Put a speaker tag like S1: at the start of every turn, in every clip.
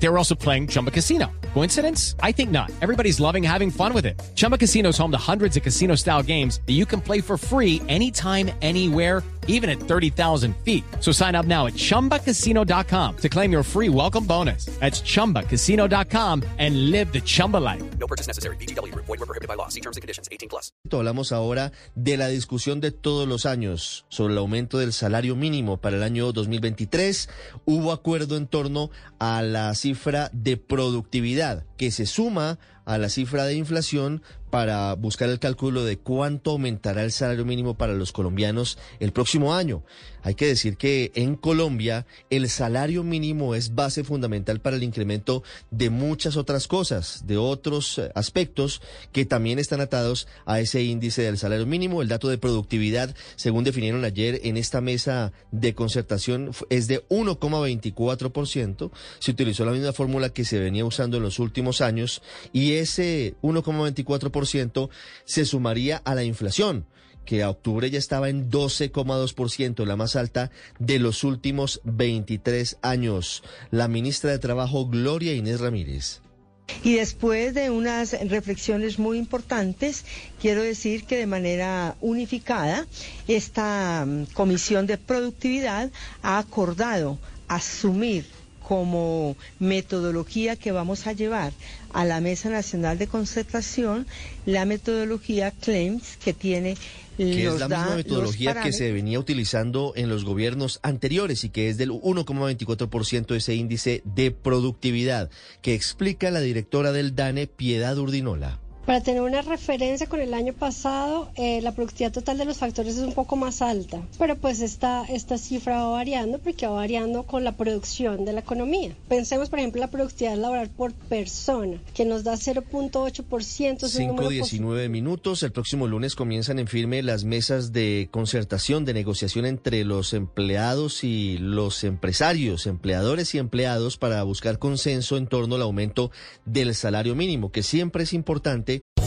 S1: They were also playing Chumba Casino. Coincidence? I think not. Everybody's loving having fun with it. Chumba Casino is home to hundreds of casino style games that you can play for free anytime, anywhere, even at 30,000 feet. So sign up now at chumbacasino.com to claim your free welcome bonus. That's chumbacasino.com and live the Chumba life.
S2: No purchase necessary. BGW. Void were prohibited by law. See terms and conditions. 18 plus.
S3: Hablamos ahora de la discusión de todos los años sobre el aumento del salario mínimo para el año 2023. Hubo acuerdo en torno a la cifra de productividad que se suma a la cifra de inflación para buscar el cálculo de cuánto aumentará el salario mínimo para los colombianos el próximo año. Hay que decir que en Colombia el salario mínimo es base fundamental para el incremento de muchas otras cosas, de otros eh, aspectos que también están atados a ese índice del salario mínimo. El dato de productividad, según definieron ayer en esta mesa de concertación, es de 1,24%. Se utilizó la misma fórmula que se venía usando en los últimos años y ese 1,24% se sumaría a la inflación que a octubre ya estaba en 12,2%, la más alta de los últimos 23 años. La ministra de Trabajo, Gloria Inés Ramírez.
S4: Y después de unas reflexiones muy importantes, quiero decir que de manera unificada, esta mm, Comisión de Productividad ha acordado asumir como metodología que vamos a llevar a la Mesa Nacional de Concertación la metodología CLAIMS que tiene
S3: que es la misma metodología que se venía utilizando en los gobiernos anteriores y que es del 1,24% ese índice de productividad, que explica la directora del DANE, Piedad Urdinola.
S5: Para tener una referencia con el año pasado, eh, la productividad total de los factores es un poco más alta, pero pues esta, esta cifra va variando porque va variando con la producción de la economía. Pensemos, por ejemplo, la productividad laboral por persona, que nos da 0.8%. es un número posi-
S3: 5.19 minutos. El próximo lunes comienzan en firme las mesas de concertación, de negociación entre los empleados y los empresarios, empleadores y empleados para buscar consenso en torno al aumento del salario mínimo, que siempre es importante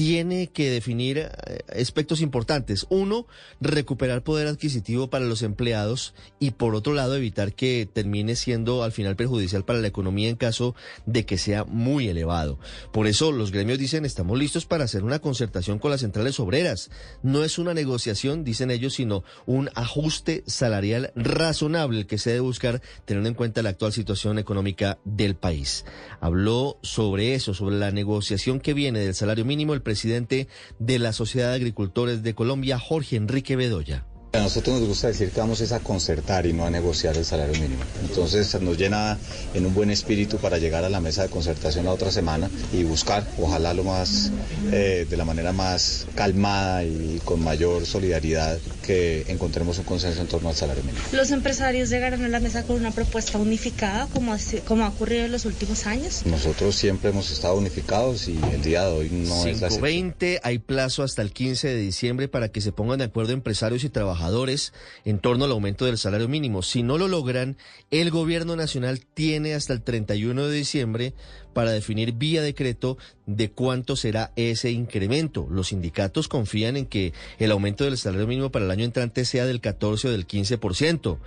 S3: tiene que definir eh, aspectos importantes. Uno, recuperar poder adquisitivo para los empleados y por otro lado evitar que termine siendo al final perjudicial para la economía en caso de que sea muy elevado. Por eso los gremios dicen estamos listos para hacer una concertación con las centrales obreras. No es una negociación, dicen ellos, sino un ajuste salarial razonable que se debe buscar teniendo en cuenta la actual situación económica del país. Habló sobre eso, sobre la negociación que viene del salario mínimo el presidente de la Sociedad de Agricultores de Colombia, Jorge Enrique Bedoya.
S6: A nosotros nos gusta decir que vamos es a concertar y no a negociar el salario mínimo. Entonces nos llena en un buen espíritu para llegar a la mesa de concertación la otra semana y buscar, ojalá lo más, eh, de la manera más calmada y con mayor solidaridad, que encontremos un consenso en torno al salario mínimo.
S7: ¿Los empresarios llegarán a la mesa con una propuesta unificada como, como ha ocurrido en los últimos años?
S6: Nosotros siempre hemos estado unificados y el día de hoy no es la excepción.
S3: 520, hay plazo hasta el 15 de diciembre para que se pongan de acuerdo empresarios y trabajadores en torno al aumento del salario mínimo. Si no lo logran, el gobierno nacional tiene hasta el 31 de diciembre para definir vía decreto de cuánto será ese incremento. Los sindicatos confían en que el aumento del salario mínimo para el año entrante sea del 14 o del 15%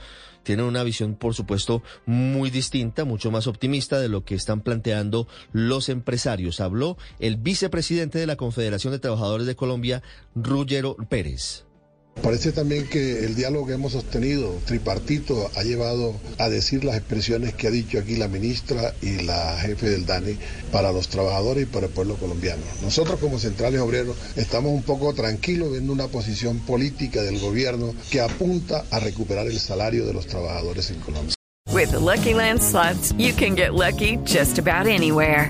S3: tienen una visión, por supuesto, muy distinta, mucho más optimista de lo que están planteando los empresarios. Habló el vicepresidente de la Confederación de Trabajadores de Colombia, Ruggero Pérez.
S8: Parece también que el diálogo que hemos sostenido, tripartito, ha llevado a decir las expresiones que ha dicho aquí la ministra y la jefe del DANI para los trabajadores y para el pueblo colombiano. Nosotros como centrales obreros estamos un poco tranquilos viendo una posición política del gobierno que apunta a recuperar el salario de los trabajadores en Colombia.
S9: With the Lucky Land slots, you can get lucky just about anywhere.